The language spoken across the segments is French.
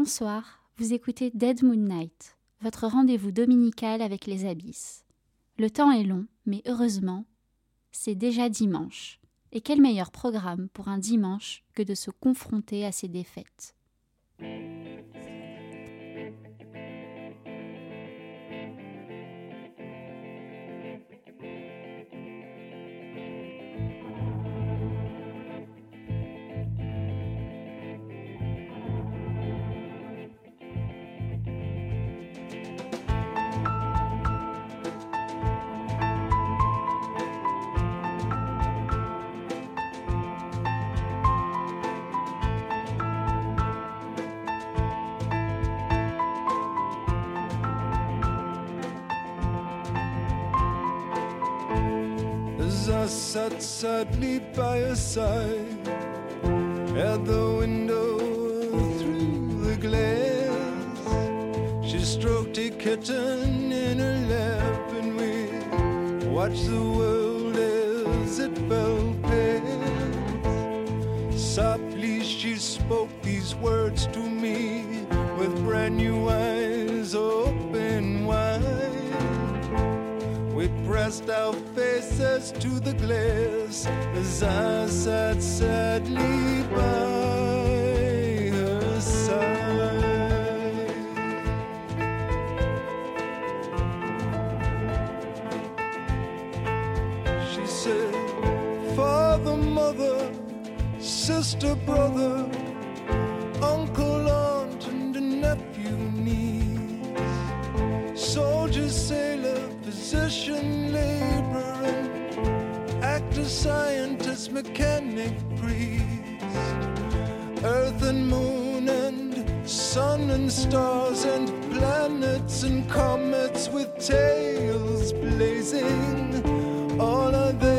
Bonsoir, vous écoutez Dead Moon Night, votre rendez-vous dominical avec les abysses. Le temps est long, mais heureusement, c'est déjà dimanche. Et quel meilleur programme pour un dimanche que de se confronter à ses défaites? Sat sadly by her side at the window through the glass. She stroked a kitten in her lap, and we watched the world as it fell past. Softly she spoke these words to me with brand new eyes open wide. We pressed our faces to the as I sat sadly by her side. She said, Father, mother, sister, brother, uncle, aunt, and nephew, niece, soldier, sailor, physician, laborer, scientist, mechanic, priest, earth and moon and sun and stars and planets and comets with tails blazing, all are there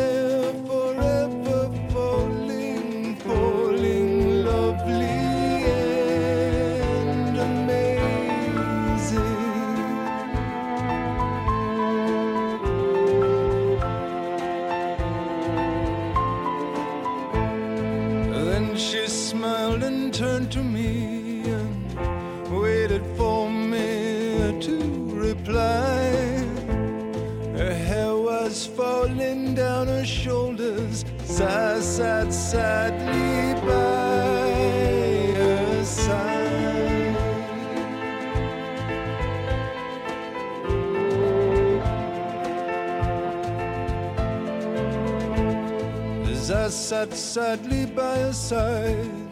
sat sadly by her side,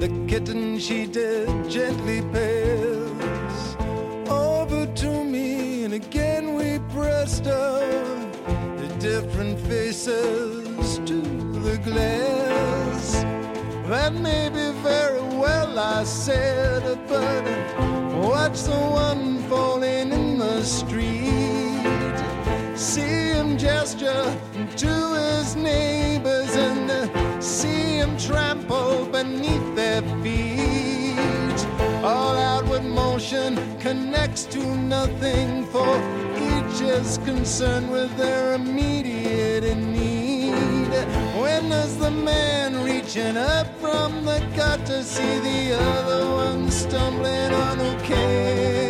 the kitten she did gently pass over to me, and again we pressed our different faces to the glass. That may be very well, I said, but watch the one him trample beneath their feet. All outward motion connects to nothing, for each is concerned with their immediate need. When does the man reaching up from the gutter see the other one stumbling on cannot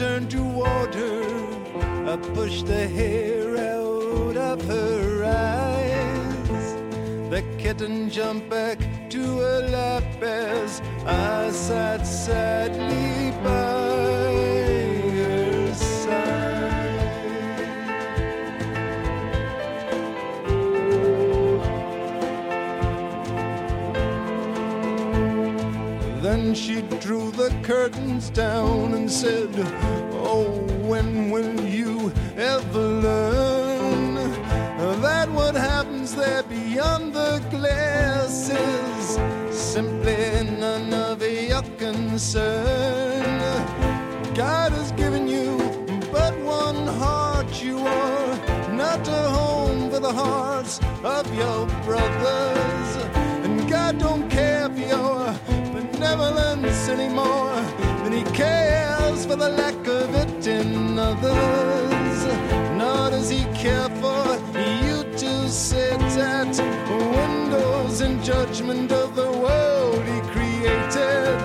turned toward her. I pushed the hair out of her eyes. The kitten jumped back to her lap as I sat sadly by her side. Then she drew the curtains down and said, Oh, when will you ever learn that what happens there beyond the glass is simply none of your concern? God has given you but one heart, you are not a home for the hearts of your brothers. And God don't care for your benevolence anymore than He cares for the windows in judgment of the world he created.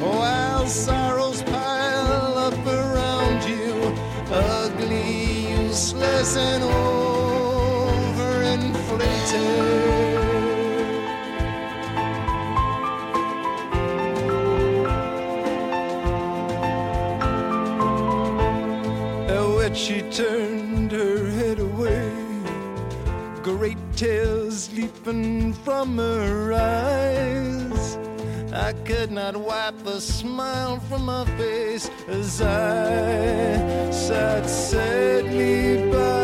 While sorrows pile up around you, ugly, useless, and overinflated. summer eyes. I could not wipe the smile from my face as I sat sadly by.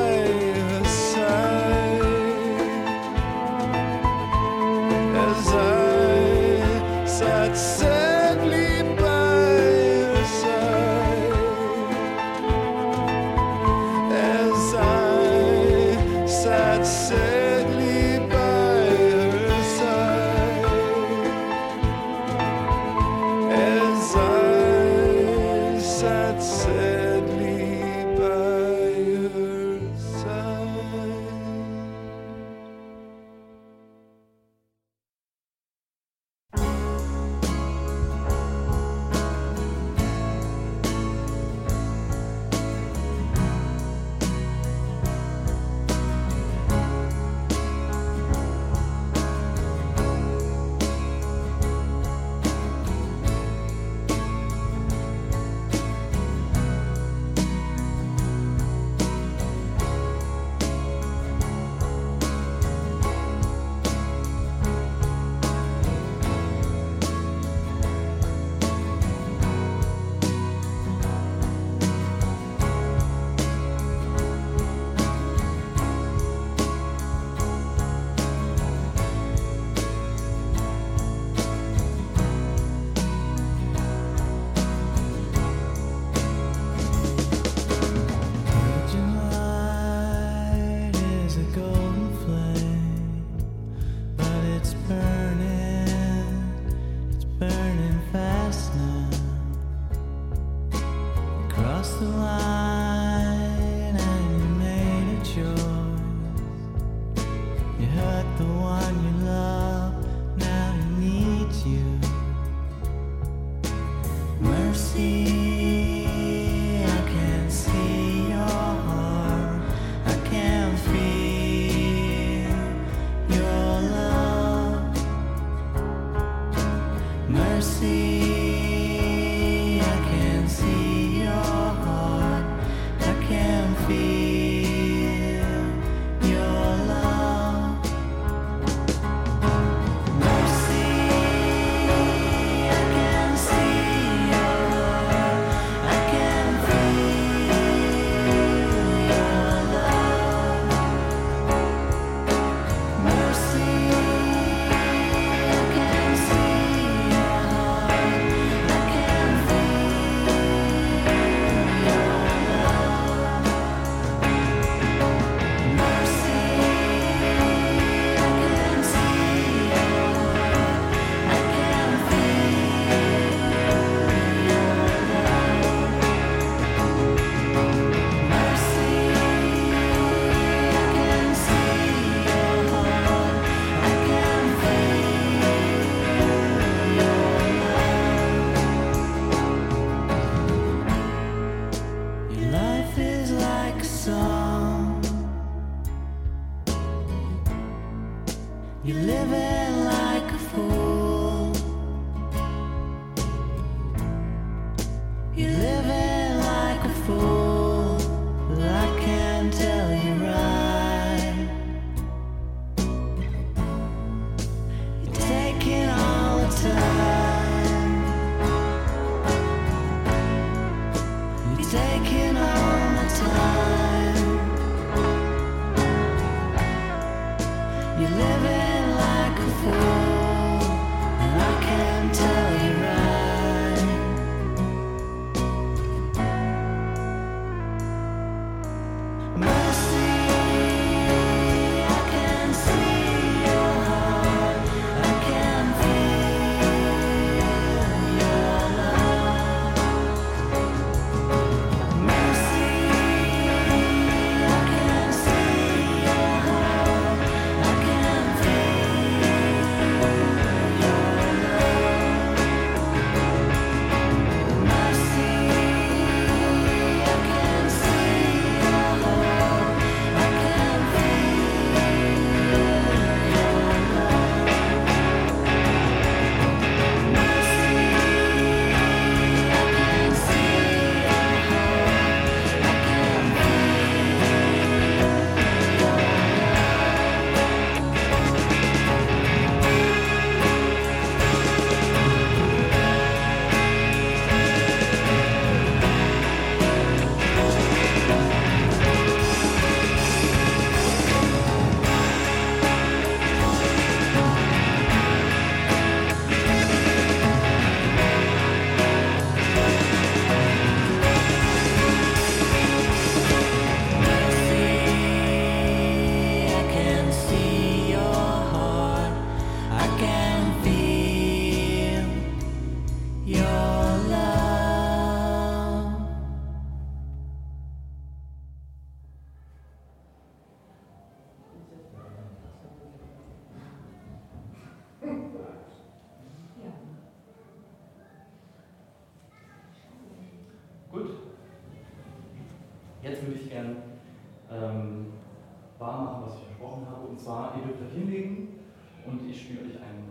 ich spüre euch einen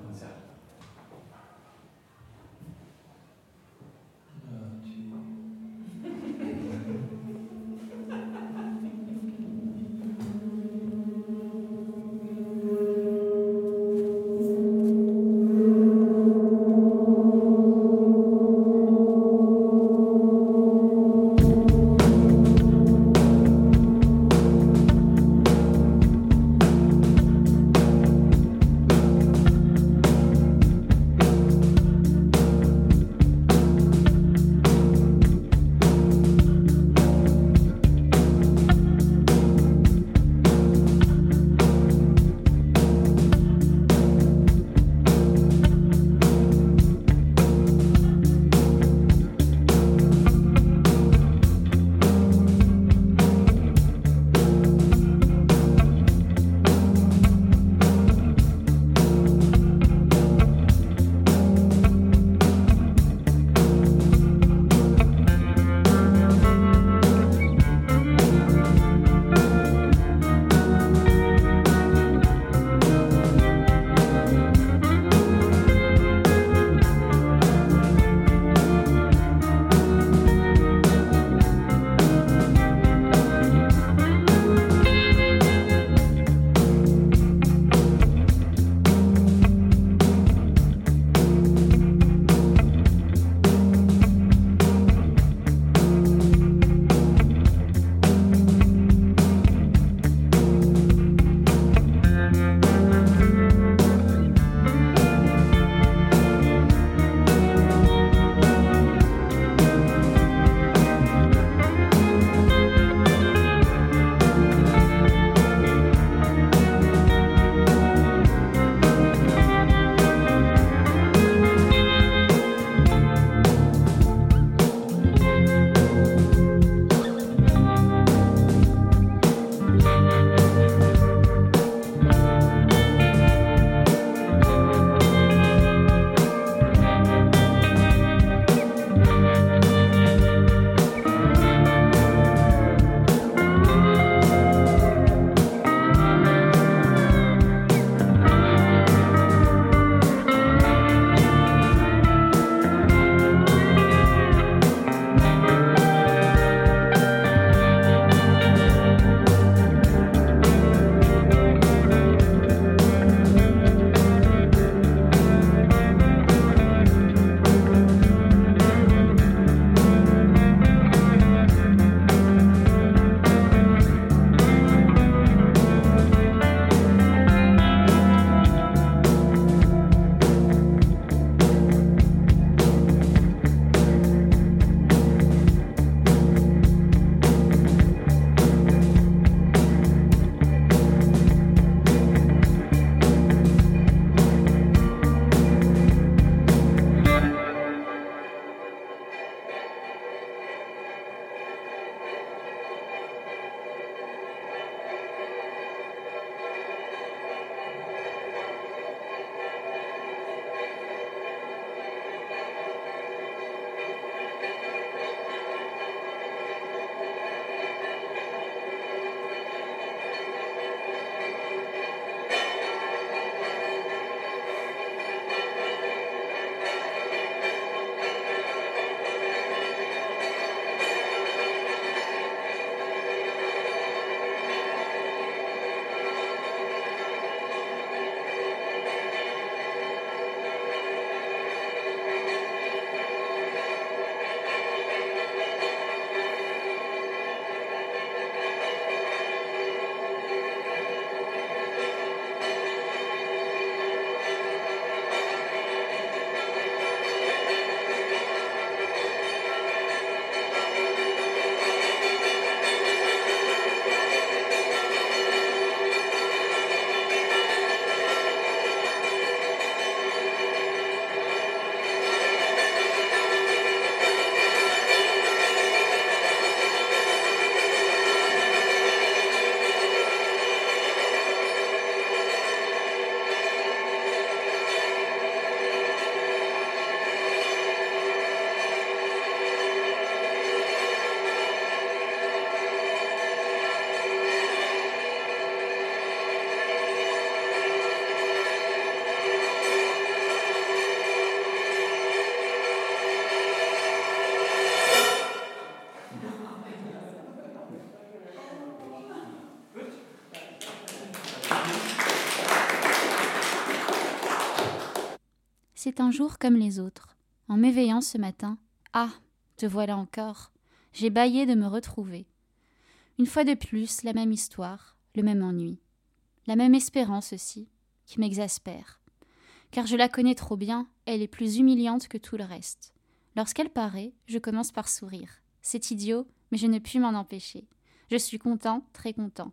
Un jour comme les autres. En m'éveillant ce matin, ah, te voilà encore. J'ai bâillé de me retrouver. Une fois de plus, la même histoire, le même ennui. La même espérance aussi, qui m'exaspère. Car je la connais trop bien, elle est plus humiliante que tout le reste. Lorsqu'elle paraît, je commence par sourire. C'est idiot, mais je ne puis m'en empêcher. Je suis content, très content.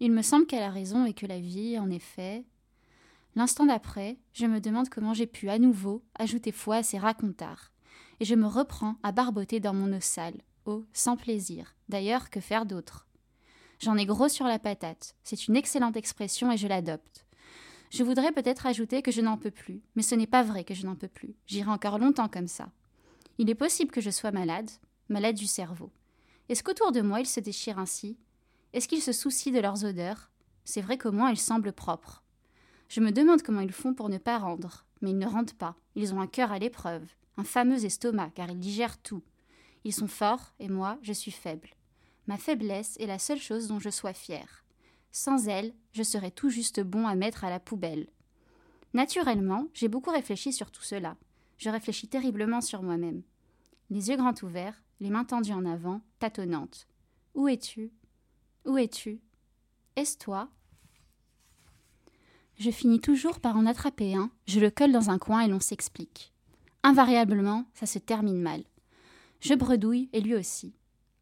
Il me semble qu'elle a raison et que la vie, en effet. L'instant d'après, je me demande comment j'ai pu à nouveau ajouter foi à ces racontards. Et je me reprends à barboter dans mon eau sale. Oh, sans plaisir. D'ailleurs, que faire d'autre? J'en ai gros sur la patate. C'est une excellente expression et je l'adopte. Je voudrais peut-être ajouter que je n'en peux plus, mais ce n'est pas vrai que je n'en peux plus. J'irai encore longtemps comme ça. Il est possible que je sois malade, malade du cerveau. Est-ce qu'autour de moi ils se déchirent ainsi? Est-ce qu'ils se soucient de leurs odeurs? C'est vrai qu'au moins ils semblent propres. Je me demande comment ils font pour ne pas rendre, mais ils ne rendent pas. Ils ont un cœur à l'épreuve, un fameux estomac, car ils digèrent tout. Ils sont forts, et moi, je suis faible. Ma faiblesse est la seule chose dont je sois fière. Sans elle, je serais tout juste bon à mettre à la poubelle. Naturellement, j'ai beaucoup réfléchi sur tout cela. Je réfléchis terriblement sur moi-même. Les yeux grands ouverts, les mains tendues en avant, tâtonnantes. Où es-tu? Où es-tu? Est-ce toi? Je finis toujours par en attraper un, je le colle dans un coin et l'on s'explique. Invariablement, ça se termine mal. Je bredouille et lui aussi.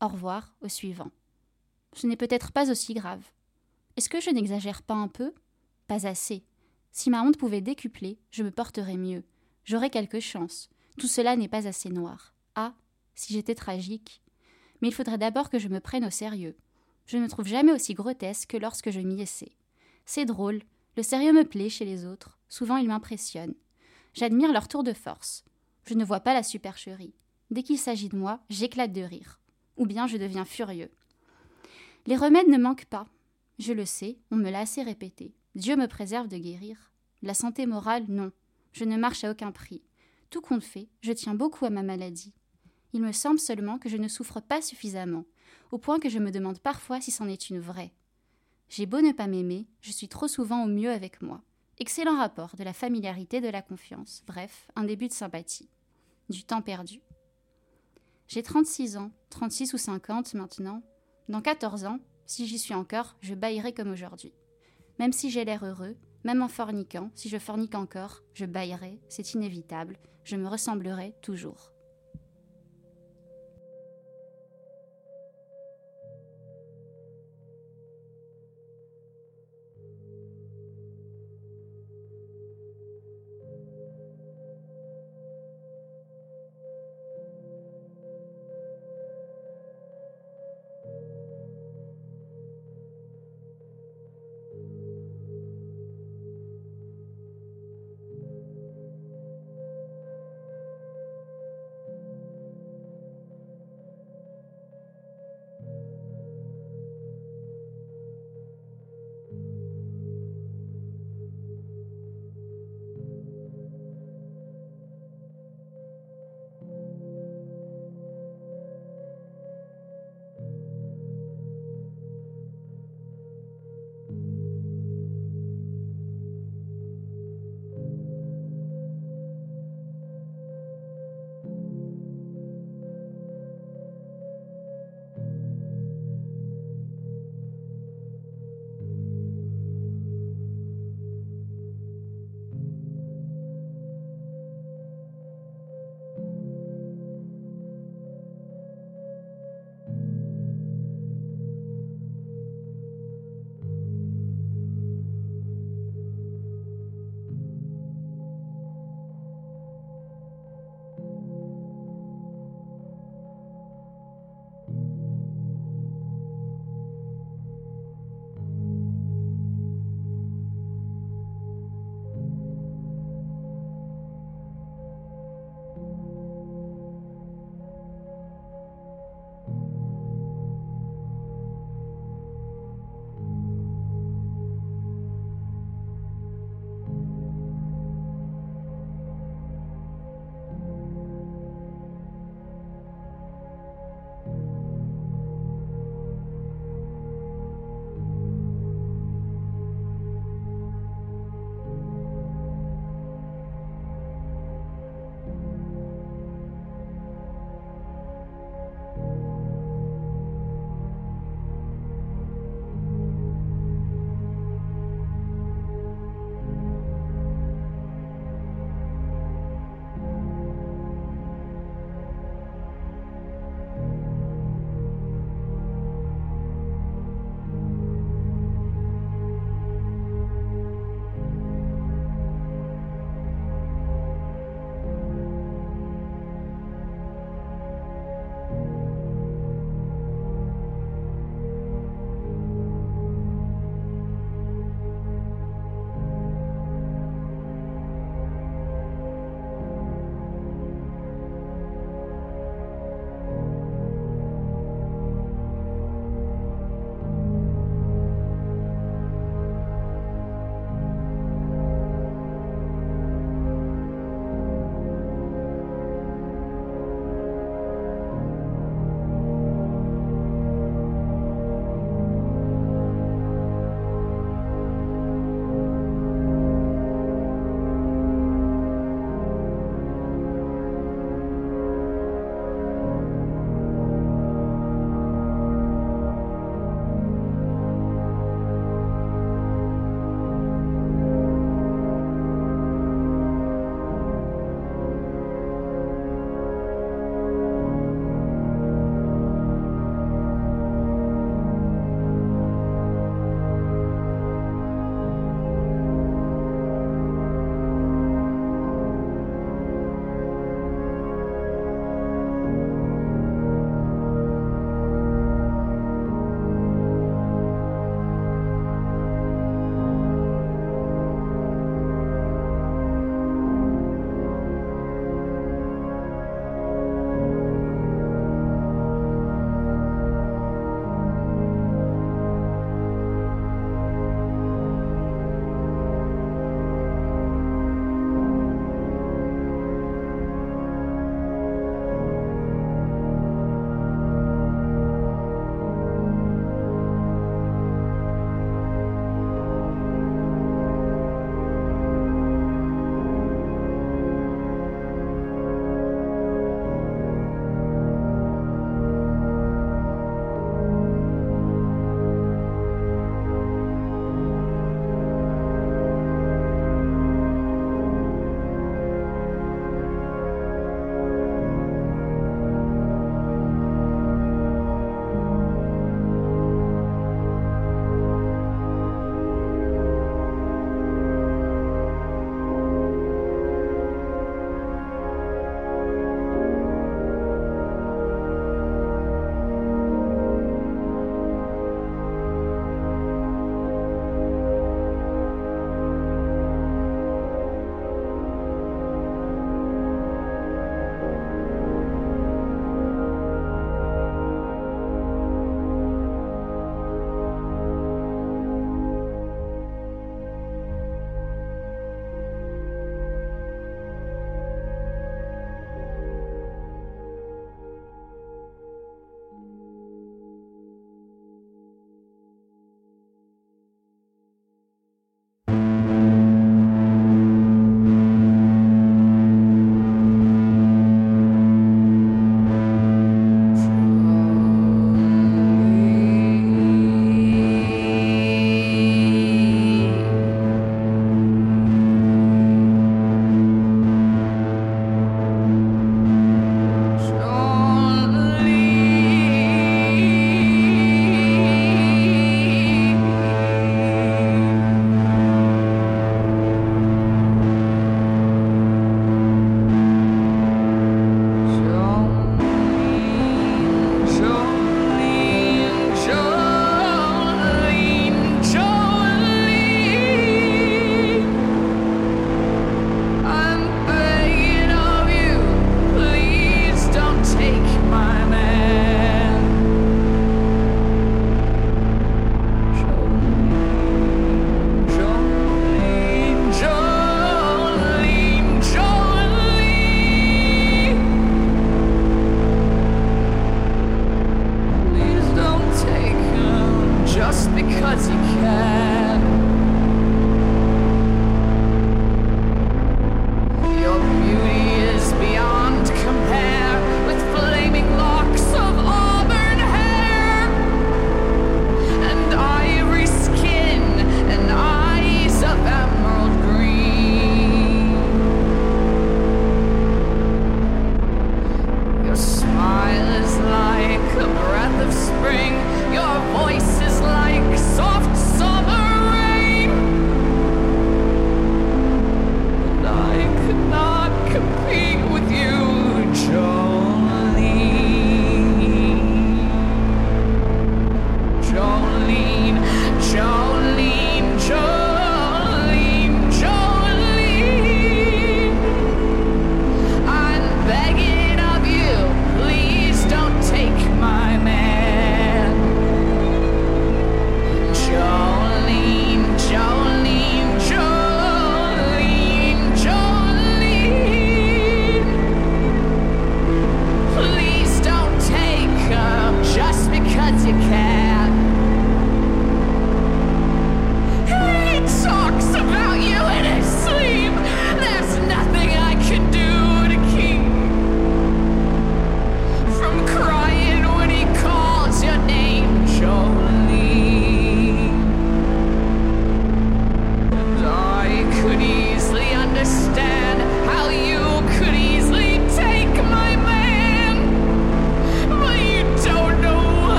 Au revoir, au suivant. Ce n'est peut-être pas aussi grave. Est-ce que je n'exagère pas un peu? Pas assez. Si ma honte pouvait décupler, je me porterais mieux. J'aurais quelque chance. Tout cela n'est pas assez noir. Ah, si j'étais tragique. Mais il faudrait d'abord que je me prenne au sérieux. Je ne trouve jamais aussi grotesque que lorsque je m'y essaie. C'est drôle, le sérieux me plaît chez les autres, souvent ils m'impressionnent. J'admire leur tour de force. Je ne vois pas la supercherie. Dès qu'il s'agit de moi, j'éclate de rire. Ou bien je deviens furieux. Les remèdes ne manquent pas. Je le sais, on me l'a assez répété. Dieu me préserve de guérir. La santé morale, non. Je ne marche à aucun prix. Tout compte fait, je tiens beaucoup à ma maladie. Il me semble seulement que je ne souffre pas suffisamment, au point que je me demande parfois si c'en est une vraie. J'ai beau ne pas m'aimer, je suis trop souvent au mieux avec moi. Excellent rapport de la familiarité, de la confiance, bref, un début de sympathie. Du temps perdu. J'ai 36 ans, 36 ou 50 maintenant. Dans 14 ans, si j'y suis encore, je baillerai comme aujourd'hui. Même si j'ai l'air heureux, même en forniquant, si je fornique encore, je baillerai, c'est inévitable, je me ressemblerai toujours.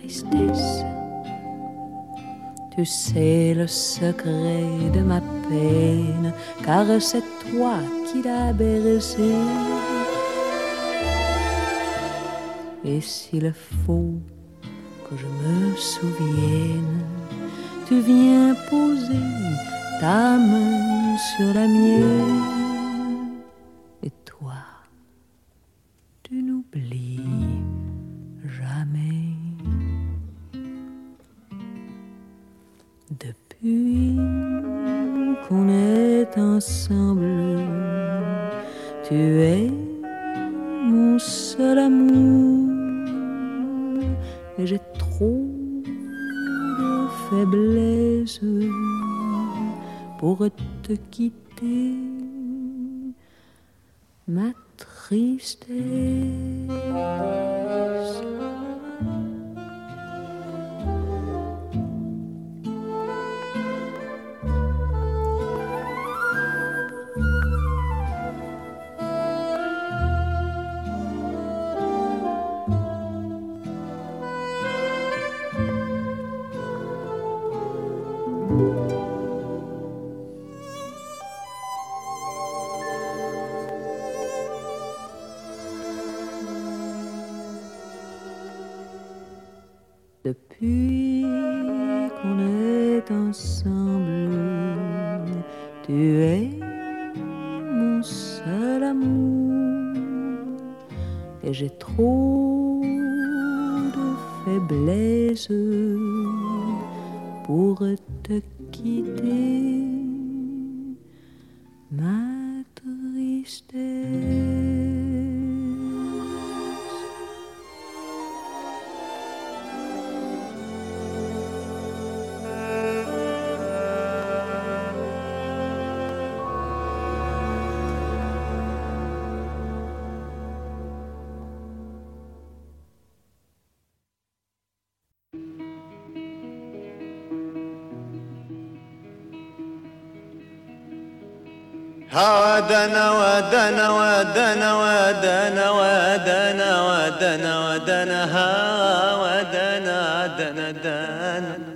Tristesse. Tu sais le secret de ma peine, car c'est toi qui l'as bercé. Et s'il faut que je me souvienne, tu viens poser ta main sur la mienne. Pour te quitter, ma tristesse. هادنا ودنا ودنا ودنا ودنا ودنا ودنا ها ودنا دنا دنا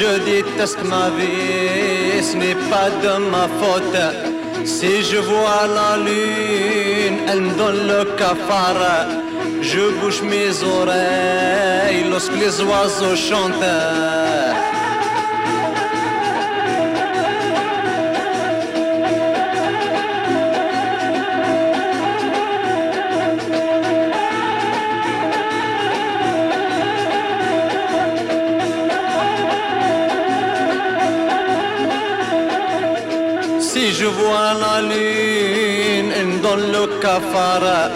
Je déteste ma vie, ce n'est pas de ma faute. Si je vois la lune, elle me donne le cafard. Je bouge mes oreilles lorsque les oiseaux chantent. Si je vois la lune dans le cafard,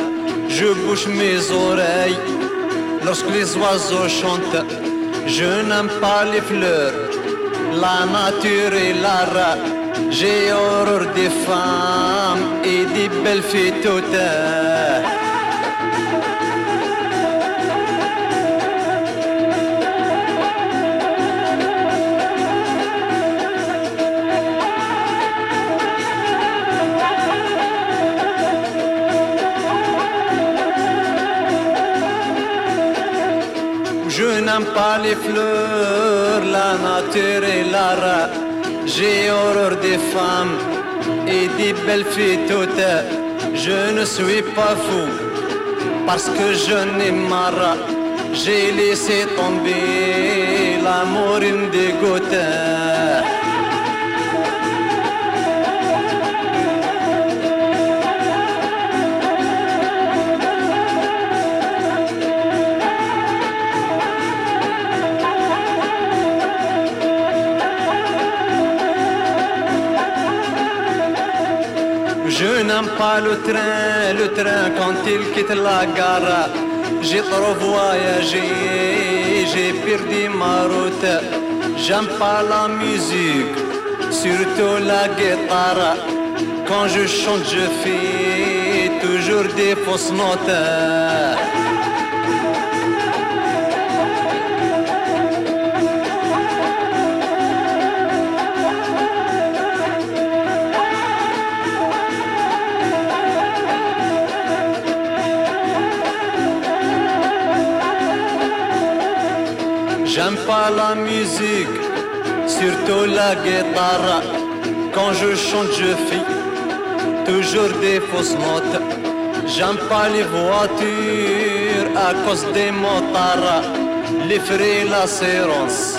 je bouge mes oreilles lorsque les oiseaux chantent. Je n'aime pas les fleurs, la nature et l'art. J'ai horreur des femmes et des belles filles toutes. N'aime pas les fleurs, la nature et l'art. J'ai horreur des femmes et des belles filles toutes. Je ne suis pas fou parce que je n'ai marre. J'ai laissé tomber l'amour une dégoûte. N'aime pas le train, le train quand il quitte la gare. J'ai trop voyagé, j'ai perdu ma route. J'aime pas la musique, surtout la guitare. Quand je chante, je fais toujours des fausses notes. J'aime pas la musique, surtout la guitare. Quand je chante, je fais toujours des fausses notes. J'aime pas les voitures à cause des motards. Les frais, l'assurance,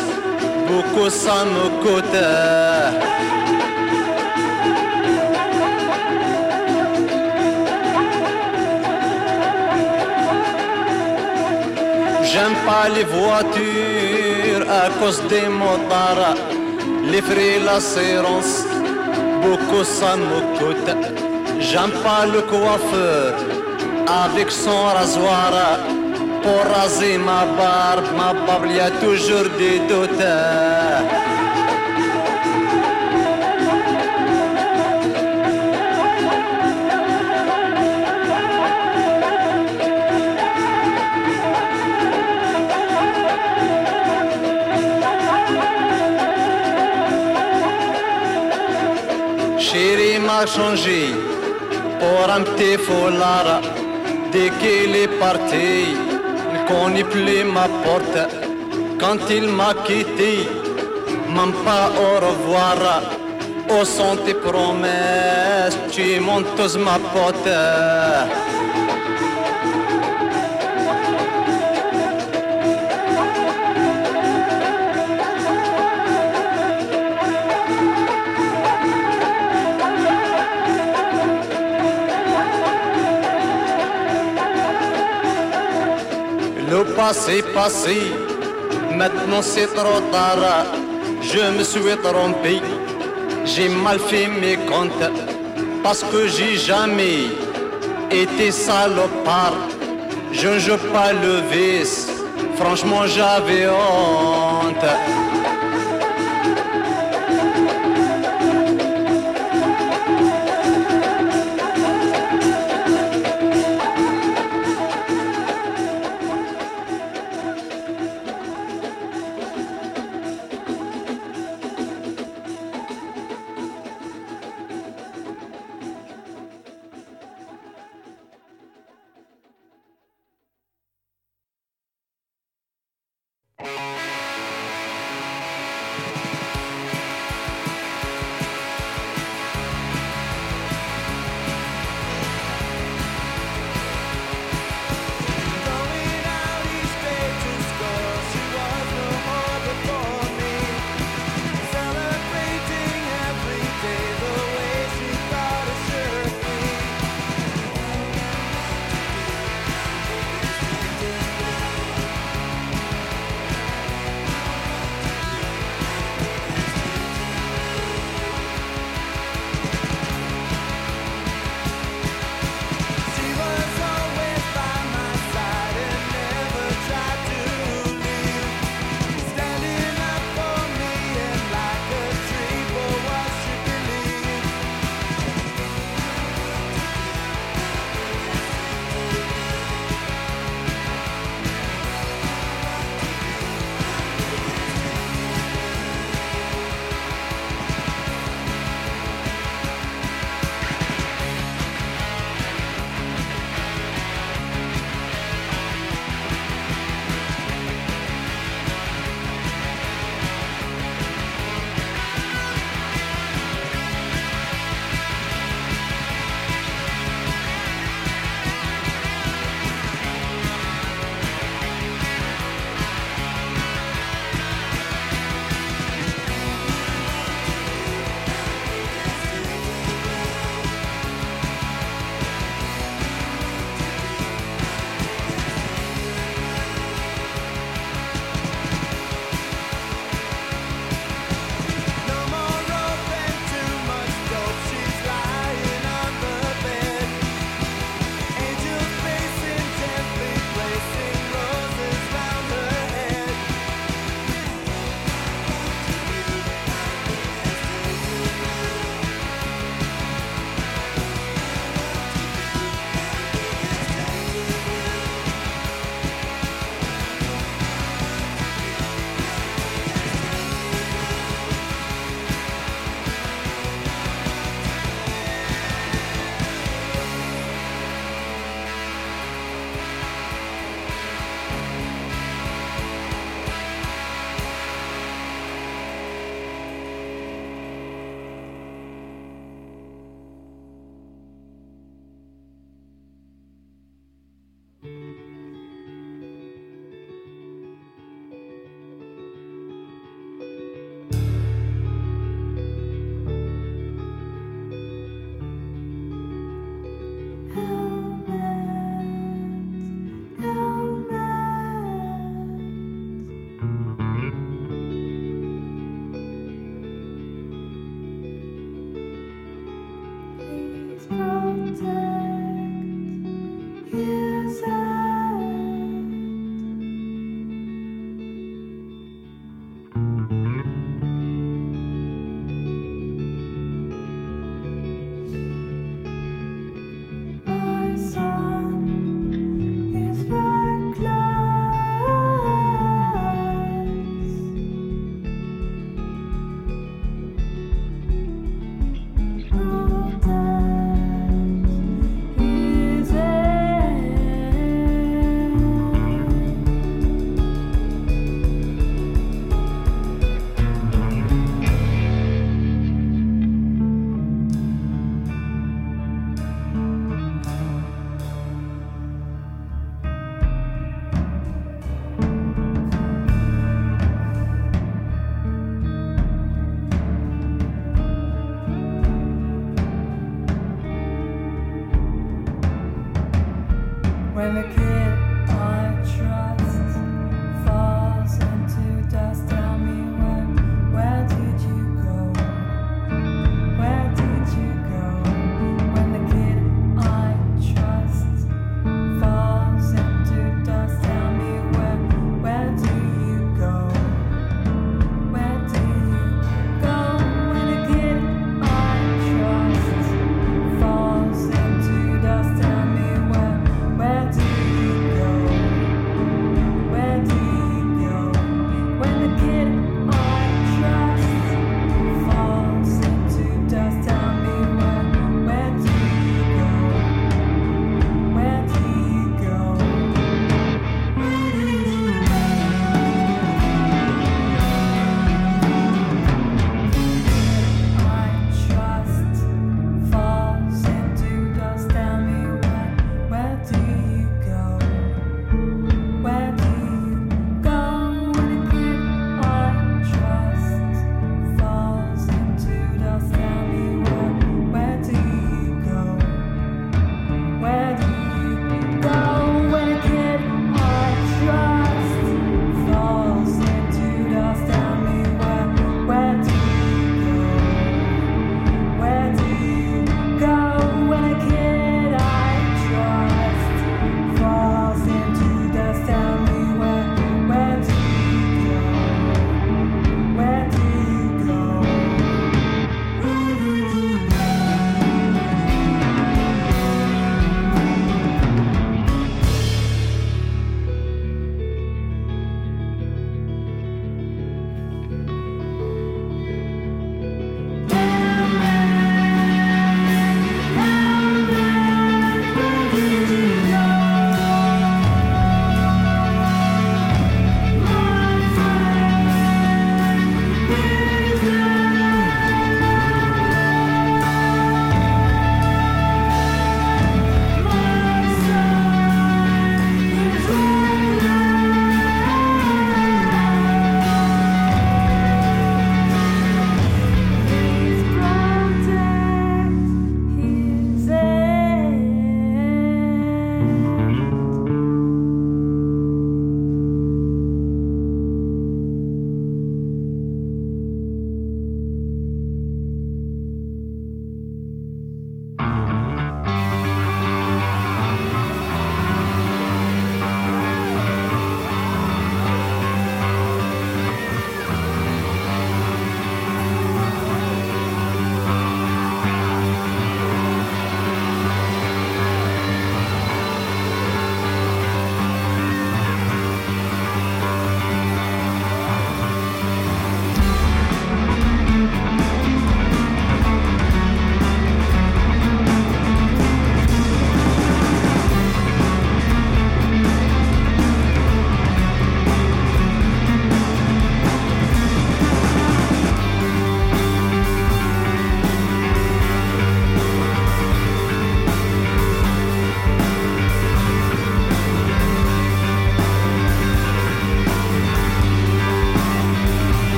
beaucoup ça me coûte. J'aime pas les voitures à cause des motards. Les frais, l'assurance, beaucoup ça me coûte. J'aime pas le coiffeur avec son rasoir. Pour raser ma barbe, ma barbe, y a toujours des doutes. Changé petit foulard. Dès qu'il est parti, il connaît plus ma porte. Quand il m'a quitté, même pas au revoir. Où sont tes promesses Tu montes ma pote. Le passé passé, maintenant c'est trop tard. Je me suis trompé, j'ai mal fait mes comptes, parce que j'ai jamais été salopard. Je ne joue pas le vice, franchement j'avais honte.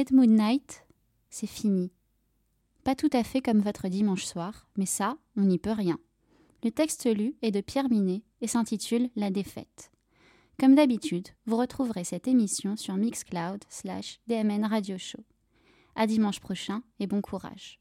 Dead Moon Night, c'est fini. Pas tout à fait comme votre dimanche soir, mais ça, on n'y peut rien. Le texte lu est de Pierre Minet et s'intitule La défaite. Comme d'habitude, vous retrouverez cette émission sur Mixcloud slash DMN Radio Show. À dimanche prochain et bon courage.